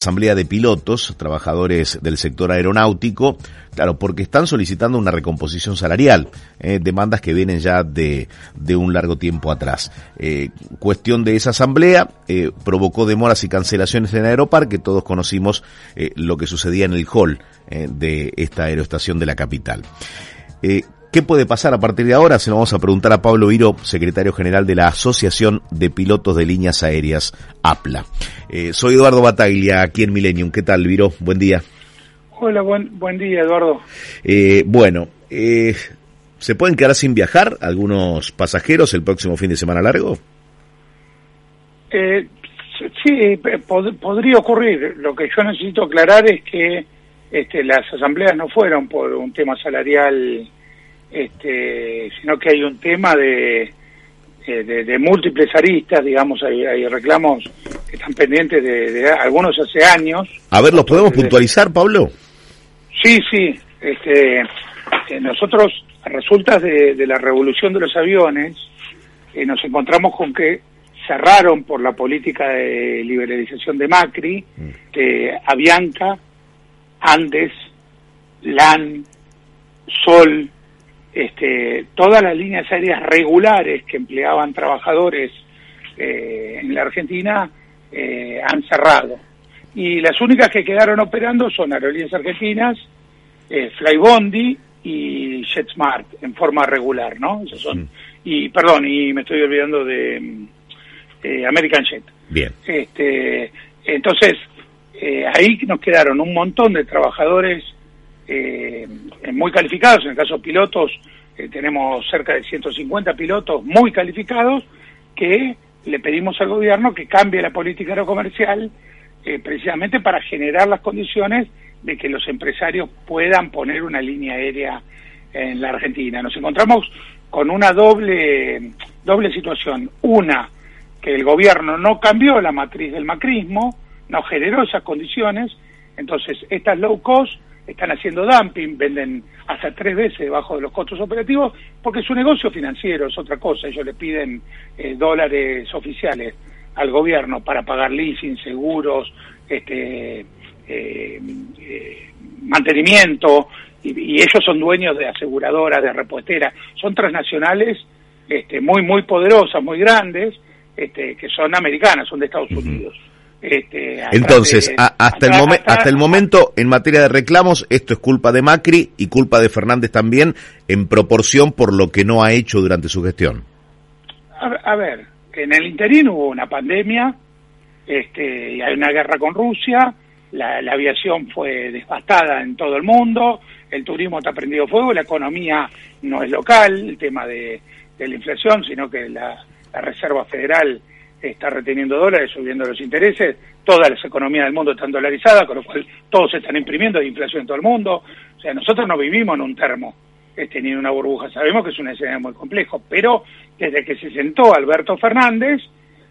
Asamblea de pilotos, trabajadores del sector aeronáutico, claro, porque están solicitando una recomposición salarial, eh, demandas que vienen ya de, de un largo tiempo atrás. Eh, cuestión de esa asamblea eh, provocó demoras y cancelaciones en Aeroparque, todos conocimos lo que sucedía en el hall de esta aeroestación de la capital. Eh, ¿Qué puede pasar a partir de ahora? Se lo vamos a preguntar a Pablo Viro, secretario general de la Asociación de Pilotos de Líneas Aéreas, APLA. Eh, soy Eduardo Bataglia, aquí en Millennium. ¿Qué tal, Viro? Buen día. Hola, buen, buen día, Eduardo. Eh, bueno, eh, ¿se pueden quedar sin viajar algunos pasajeros el próximo fin de semana largo? Eh, sí, pod podría ocurrir. Lo que yo necesito aclarar es que este, las asambleas no fueron por un tema salarial, este, sino que hay un tema de, de, de múltiples aristas, digamos, hay, hay, reclamos que están pendientes de, de, algunos hace años. A ver, ¿los podemos puntualizar, Pablo? Sí, sí. Este, eh, nosotros, a resultas de, de, la revolución de los aviones, eh, nos encontramos con que cerraron por la política de liberalización de Macri, eh, Avianca, Andes, LAN, Sol, este, todas las líneas aéreas regulares que empleaban trabajadores eh, en la Argentina eh, han cerrado. Y las únicas que quedaron operando son Aerolíneas Argentinas, eh, Flybondi y JetSmart en forma regular, ¿no? Esos son. Mm. Y, perdón, y me estoy olvidando de eh, American Jet. Bien. Este, entonces, eh, ahí nos quedaron un montón de trabajadores eh, muy calificados, en el caso de pilotos eh, tenemos cerca de 150 pilotos muy calificados que le pedimos al gobierno que cambie la política aerocomercial eh, precisamente para generar las condiciones de que los empresarios puedan poner una línea aérea en la Argentina. Nos encontramos con una doble, doble situación. Una, que el gobierno no cambió la matriz del macrismo, no generó esas condiciones, entonces estas low cost están haciendo dumping, venden hasta tres veces debajo de los costos operativos, porque su negocio financiero es otra cosa, ellos le piden eh, dólares oficiales al gobierno para pagar leasing, seguros, este, eh, eh, mantenimiento, y, y, ellos son dueños de aseguradoras, de repuesteras, son transnacionales este, muy, muy poderosas, muy grandes, este, que son americanas, son de Estados Unidos. Uh -huh. Este, Entonces, de, a, hasta, el hasta, hasta, el momento, en materia de reclamos, esto es culpa de Macri y culpa de Fernández también, en proporción por lo que no ha hecho durante su gestión. A, a ver, en el interín hubo una pandemia, este, y hay una guerra con Rusia, la, la, aviación fue devastada en todo el mundo, el turismo está prendido fuego, la economía no es local, el tema de, de la inflación, sino que la, la Reserva Federal está reteniendo dólares, subiendo los intereses, todas las economías del mundo están dolarizadas, con lo cual todos están imprimiendo de inflación en todo el mundo. O sea, nosotros no vivimos en un termo, este, ni en una burbuja. Sabemos que es un escenario muy complejo, pero desde que se sentó Alberto Fernández,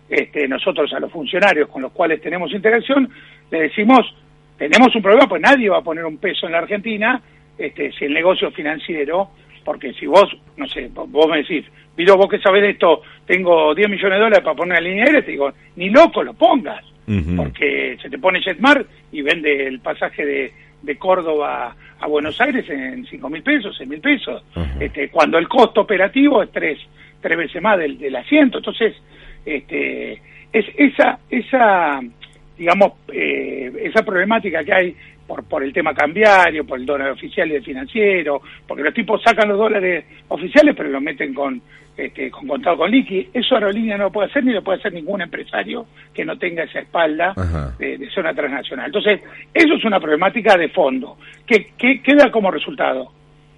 este, nosotros a los funcionarios con los cuales tenemos interacción, le decimos, tenemos un problema, pues nadie va a poner un peso en la Argentina este, si el negocio financiero, porque si vos, no sé, vos me decís, Miro, vos que sabés de esto, tengo 10 millones de dólares para poner la línea aérea, te digo, ni loco lo pongas, uh -huh. porque se te pone Jetmar y vende el pasaje de, de Córdoba a Buenos Aires en 5 mil pesos, 6 mil pesos, uh -huh. este, cuando el costo operativo es tres, tres veces más del, del asiento. Entonces, este, es esa, esa digamos, eh, esa problemática que hay por, por el tema cambiario, por el dólar oficial y el financiero, porque los tipos sacan los dólares oficiales pero los meten con, este, con contado con liqui. Eso Aerolínea no lo puede hacer ni lo puede hacer ningún empresario que no tenga esa espalda de, de, zona transnacional. Entonces, eso es una problemática de fondo. que, que queda como resultado?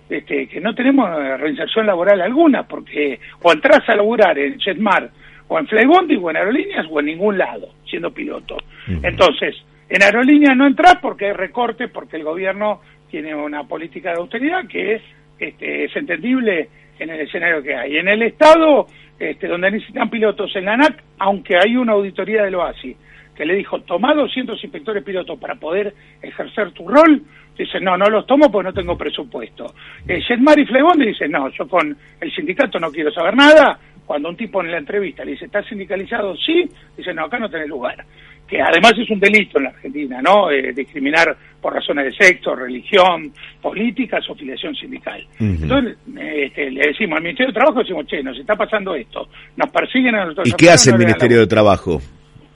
Este, que no tenemos reinserción laboral alguna, porque o entras a laburar en Jetmar, o en Flybondi, o en aerolíneas, o en ningún lado, siendo piloto. Uh -huh. Entonces, En aerolíneas no entras porque hay recorte, porque el gobierno tiene una política de austeridad que es, este, es entendible en el escenario que hay. En el Estado, este, donde necesitan pilotos en la ANAC, aunque hay una auditoría del OASI que le dijo, toma 200 inspectores pilotos para poder ejercer tu rol, dice, no, no los tomo porque no tengo presupuesto. Eh, y Flegón dice, no, yo con el sindicato no quiero saber nada. Cuando un tipo en la entrevista le dice, ¿estás sindicalizado? Sí, dice, no, acá no tenés lugar. Que además es un delito en la Argentina, ¿no? Eh, discriminar por razones de sexo, religión, políticas o filiación sindical. Entonces, este, le decimos al Ministerio de Trabajo, decimos, che, nos está pasando esto, nos persiguen a nosotros. ¿Y qué hace el Ministerio de Trabajo?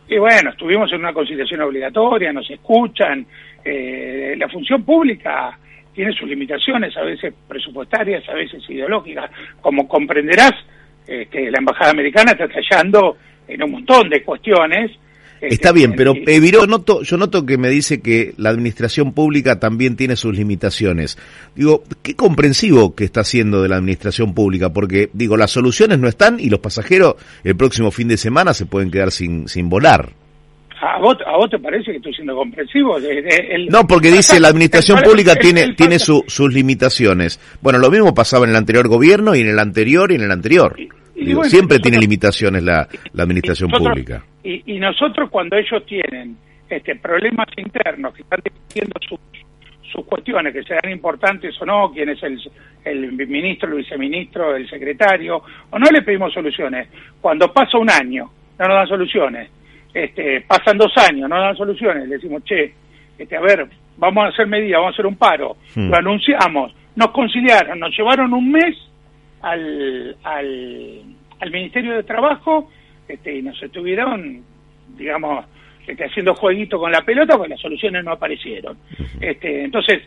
Y bueno, estuvimos en una conciliación obligatoria, nos escuchan. Eh, la función pública tiene sus limitaciones, a veces presupuestarias, a veces ideológicas. Como comprenderás, este, la Embajada Americana está fallando en un montón de cuestiones Está bien, pero eh, yo noto, yo noto que me dice que la administración pública también tiene sus limitaciones. Digo, qué comprensivo que está haciendo de la administración pública, porque digo, las soluciones no están y los pasajeros el próximo fin de semana se pueden quedar sin, sin volar. ¿A vos, ¿A vos te parece que estoy siendo comprensivo? no, porque dice la administración pública tiene, tiene sus limitaciones. Bueno, lo mismo pasaba en el anterior gobierno y en el anterior y en el anterior siempre tiene limitaciones la, la administración pública. Y, y, nosotros cuando ellos tienen este problemas internos, que están discutiendo sus, sus cuestiones, que sean importantes o no, quién es el, el ministro, el viceministro, el secretario, o no le pedimos soluciones. Cuando pasa un año, no nos dan soluciones. Este, pasan dos años, no dan soluciones. Le decimos, che, este, a ver, vamos a hacer medidas, vamos a hacer un paro. Hmm. Lo anunciamos, nos conciliaron, nos llevaron un mes al, al, Ministerio de Trabajo este, y nos estuvieron, digamos, este, haciendo jueguito con la pelota porque las soluciones no aparecieron. Este, entonces,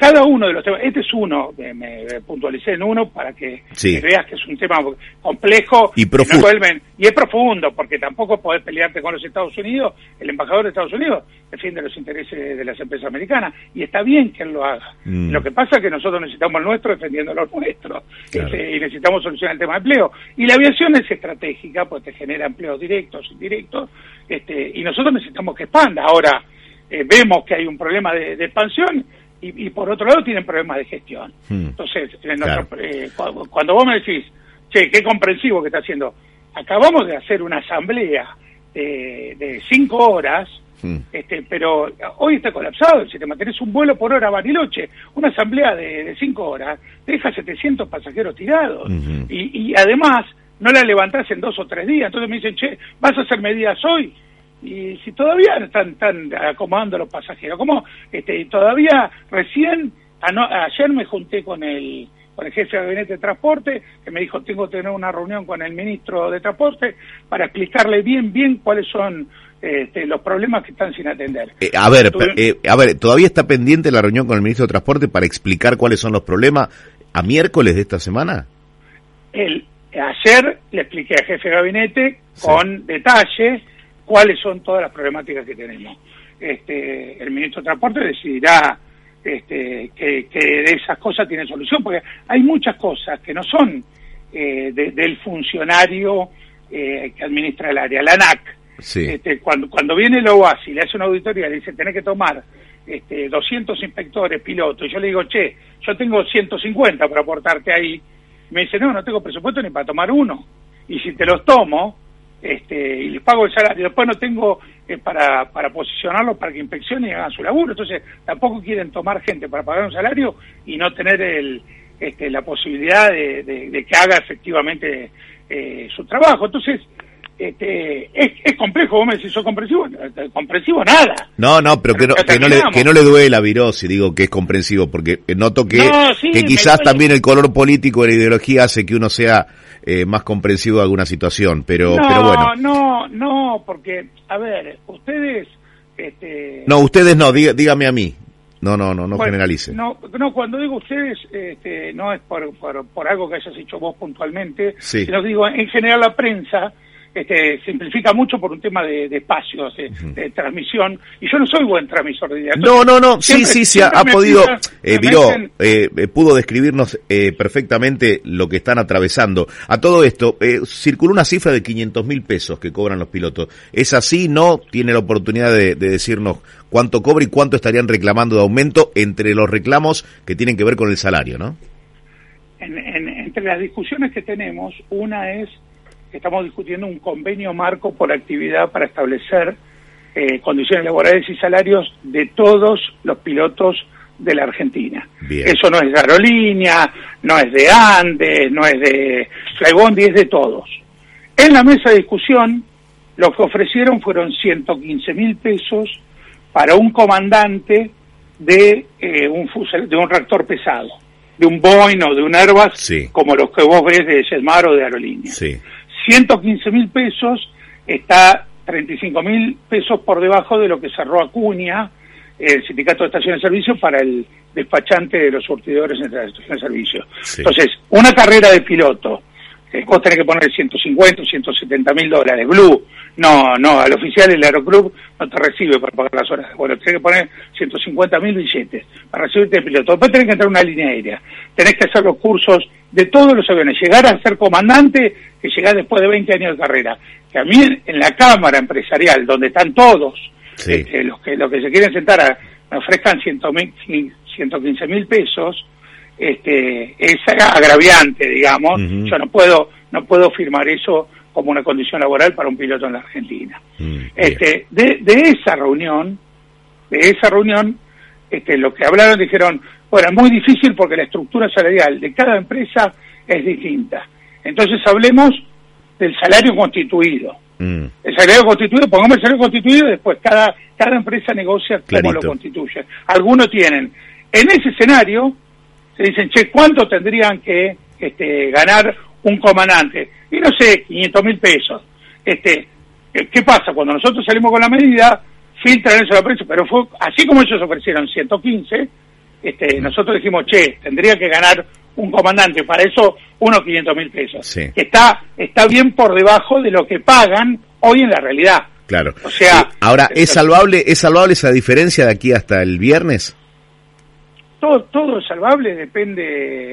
cada uno de los temas, este es uno, me, puntualicé en uno para que, veas que es un tema complejo y profundo. Y es profundo, porque tampoco podés pelearte con los Estados Unidos, el embajador de Estados Unidos defiende los intereses de las empresas americanas, y está bien que él lo haga. Mm. Lo que pasa es que nosotros necesitamos el nuestro defendiendo los nuestros, este, y necesitamos solucionar el tema de empleo. Y la aviación es estratégica, pues te genera empleos directos, indirectos, este, y nosotros necesitamos que expanda. Ahora, eh, vemos que hay un problema de expansión, y, por otro lado tienen problemas de gestión. Hmm. Entonces, eh, cuando, vos me decís, che, qué comprensivo que está haciendo, acabamos de hacer una asamblea de, cinco horas, hmm. este, pero hoy está colapsado el sistema, tenés un vuelo por hora a Bariloche, una asamblea de, cinco horas, deja 700 pasajeros tirados, y, y además no la levantás en dos o tres días, entonces me dicen, che, ¿vas a hacer medidas hoy? Y si todavía están, están acomodando los pasajeros, como este, todavía recién, ayer me junté con el, con el jefe de gabinete de transporte, que me dijo tengo que tener una reunión con el ministro de transporte para explicarle bien, bien cuáles son este, los problemas que están sin atender. Eh, a ver, eh, a ver, todavía está pendiente la reunión con el ministro de transporte para explicar cuáles son los problemas a miércoles de esta semana. El, ayer le expliqué al jefe de gabinete con detalle cuáles son todas las problemáticas que tenemos. Este, el ministro de Transporte decidirá este, que, de esas cosas tiene solución, porque hay muchas cosas que no son eh, del funcionario eh, que administra el área, la ANAC. Este, cuando, cuando viene el OASI, le hace una auditoría, le dice, tenés que tomar este, 200 inspectores, pilotos, y yo le digo, che, yo tengo 150 para aportarte ahí. Me dice, no, no tengo presupuesto ni para tomar uno. Y si te los tomo, este, y les pago el salario. Después no tengo eh, para, para posicionarlos para que inspeccionen y hagan su laburo. Entonces, tampoco quieren tomar gente para pagar un salario y no tener el, este, la posibilidad de, que haga efectivamente eh, su trabajo. Entonces, este, es, complejo, vos me decís, ¿sos comprensivo? Comprensivo nada. No, no, pero, que, no, que, no le, que no le duele la si digo que es comprensivo, porque noto que, que quizás también el color político de la ideología hace que uno sea eh, más comprensivo de alguna situación, pero, no, pero bueno. No, no, porque, a ver, ustedes... Este... No, ustedes no, dígame a mí. No, no, no, no generalice. No, no, cuando digo ustedes, este, no es por, por, por algo que hayas hecho vos puntualmente, sino digo, en general la prensa este, simplifica mucho por un tema de, espacios, de, transmisión, y yo no soy buen transmisor de ideas. No, no, no, sí, sí, sí, ha, podido, eh, eh, eh, pudo describirnos eh, perfectamente lo que están atravesando. A todo esto, eh, circuló una cifra de 500 mil pesos que cobran los pilotos. ¿Es así? ¿No? ¿Tiene la oportunidad de, decirnos cuánto cobra y cuánto estarían reclamando de aumento entre los reclamos que tienen que ver con el salario, ¿no? entre las discusiones que tenemos, una es estamos discutiendo un convenio marco por actividad para establecer eh, condiciones laborales y salarios de todos los pilotos de la Argentina. Eso no es de aerolínea, no es de Andes, no es de Flybondi, es de todos. En la mesa de discusión, lo que ofrecieron fueron 115 mil pesos para un comandante de, eh, un de un reactor pesado, de un Boeing o de un Airbus, como los que vos ves de Jetmar o de aerolínea. 115 mil pesos está 35 mil pesos por debajo de lo que cerró Acuña, el sindicato de estaciones de servicio, para el despachante de los surtidores entre las estaciones de servicio. Entonces, una carrera de piloto, eh, vos tenés que poner 150 o 170 mil dólares, Blue, no, no, al oficial el aeroclub no te recibe para pagar las horas. Bueno, tenés que poner 150 mil billetes para recibirte de piloto. Después tenés que entrar a una línea aérea. Tenés que hacer los cursos de todos los aviones. Llegar a ser comandante, que llegás después de 20 años de carrera. Que a mí en la Cámara Empresarial, donde están todos, este, los, que, los que se quieren sentar, a, me ofrezcan 115 mil pesos, este, es agraviante, digamos. Yo no puedo, no puedo firmar eso como una condición laboral para un piloto en la Argentina. Mm, este, de, de, esa reunión, de esa reunión, este, lo que hablaron dijeron, bueno, es muy difícil porque la estructura salarial de cada empresa es distinta. Entonces hablemos del salario constituido. Mm. El salario constituido, pongamos el salario constituido y después cada, cada empresa negocia cómo lo constituye. Algunos tienen, en ese escenario, se dicen, che, ¿cuánto tendrían que este, ganar un comandante? Y no sé, 500 mil pesos. Este, ¿Qué pasa? Cuando nosotros salimos con la medida, filtran eso la prensa, pero fue así como ellos ofrecieron 115, este, nosotros dijimos, che, tendría que ganar un comandante, para eso unos 500 mil pesos. Está, está bien por debajo de lo que pagan hoy en la realidad. Claro. O sea, ahora, ¿es salvable, ¿es salvable esa diferencia de aquí hasta el viernes? Todo, todo es salvable, depende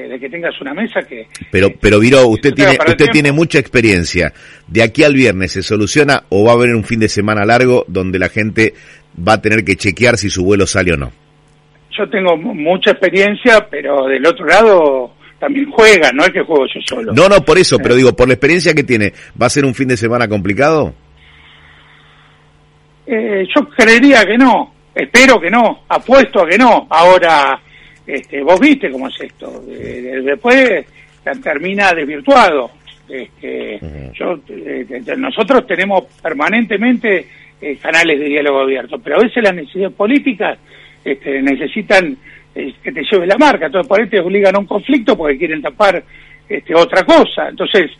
de que tengas una mesa que... Pero, pero Viro, usted tiene, usted tiene mucha experiencia. De aquí al viernes, ¿se soluciona o va a haber un fin de semana largo donde la gente va a tener que chequear si su vuelo sale o no? Yo tengo mucha experiencia, pero del otro lado también juega, no es que juego yo solo. No, no, por eso, pero digo, por la experiencia que tiene, ¿va a ser un fin de semana complicado? Eh, yo creería que no, espero que no, apuesto a que no. Ahora, este, vos viste cómo es esto. después termina desvirtuado. Este, yo, eh, nosotros tenemos permanentemente eh, canales de diálogo abierto, pero a veces las necesidades políticas este, necesitan eh, que te lleve la marca. Entonces, por ahí te obligan a un conflicto porque quieren tapar este, otra cosa. Entonces,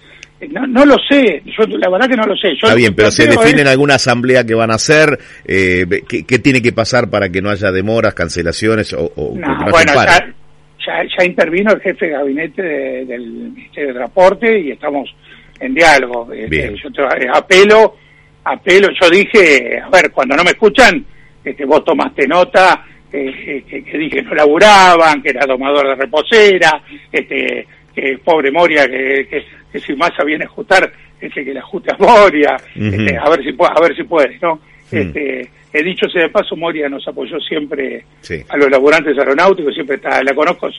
no, no lo sé, yo la verdad que no lo sé. Está bien, pero ¿se define en alguna asamblea que van a hacer? Eh, ¿qué, tiene que pasar para que no haya demoras, cancelaciones o, no, bueno, ya, ya, intervino el jefe de gabinete del Ministerio de Transporte y estamos en diálogo. Este, yo eh, apelo, apelo, yo dije, a ver, cuando no me escuchan, este, vos tomaste nota, eh, que, que, dije no laburaban, que era domador de reposera, este, que pobre Moria, que, que que si Massa viene a ajustar, ese que le ajuste a Moria, este, a ver si puede, a ver si puede, ¿no? Este, he dicho sea de paso, Moria nos apoyó siempre a los laburantes aeronáuticos, siempre está, la conozco,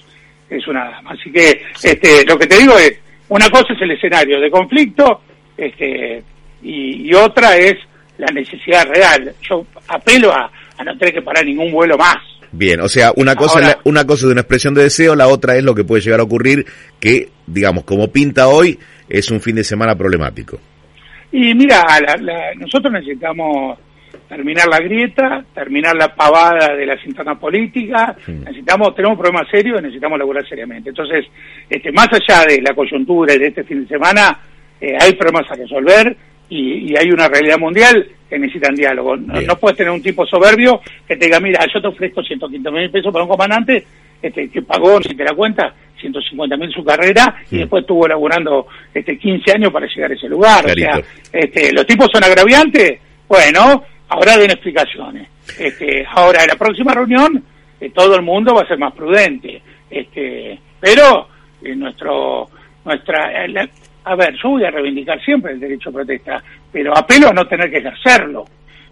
es una Así que este, lo que te digo es, una cosa es el escenario de conflicto, este, y, otra es la necesidad real. Yo apelo a, a no tener que parar ningún vuelo más. Bien, o sea, una cosa, es una cosa es una expresión de deseo, la otra es lo que puede llegar a ocurrir, que, digamos, como pinta hoy, es un fin de semana problemático. Y mira, nosotros necesitamos terminar la grieta, terminar la pavada de las internas políticas, necesitamos, tenemos un problema serio y necesitamos laburar seriamente. Entonces, este, más allá de la coyuntura y de este fin de semana, eh, hay problemas a resolver y, hay una realidad mundial que necesitan diálogo. No, puedes tener un tipo soberbio que te diga, mira, yo te ofrezco 115 mil pesos para un comandante este, que pagó, si te la cuenta, 150 mil su carrera y después estuvo laburando este, 15 años para llegar a ese lugar. O sea, este, los tipos son agraviantes, bueno, ahora den explicaciones. Este, ahora, en la próxima reunión, eh, todo el mundo va a ser más prudente. Este, pero eh, nuestro nuestra eh, a ver, yo voy a reivindicar siempre el derecho a protesta, pero apelo a no tener que ejercerlo.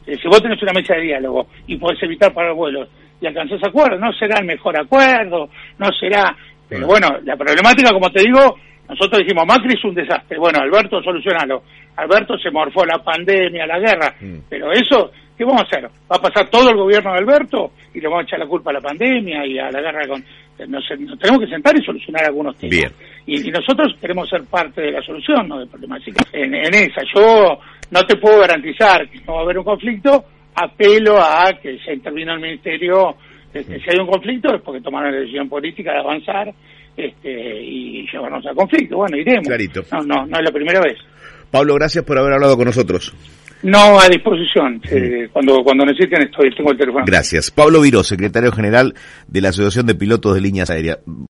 Eh, si vos tenés una mesa de diálogo y podés evitar pagar vuelos y alcanzás acuerdos, no será el mejor acuerdo, no será... Pero bueno, la problemática, como te digo, nosotros dijimos, Macri es un desastre. Bueno, Alberto, solucionalo. Alberto se morfó la pandemia, la guerra. Mm. Pero eso, ¿qué vamos a hacer? ¿Va a pasar todo el gobierno de Alberto y le vamos a echar la culpa a la pandemia y a la guerra con... Nos, tenemos que sentar y solucionar algunos temas. Y, nosotros queremos ser parte de la solución, no del problema. Así que en, en esa, yo no te puedo garantizar que no va a haber un conflicto, apelo a que se intervino el Ministerio, este, si hay un conflicto es porque tomaron la decisión política de avanzar este, y llevarnos al conflicto. Bueno, iremos. No, no, no es la primera vez. Pablo, gracias por haber hablado con nosotros. No, a disposición. Eh, cuando, cuando necesiten estoy, tengo el teléfono. Gracias. Pablo Viró, secretario general de la Asociación de Pilotos de Líneas Aéreas.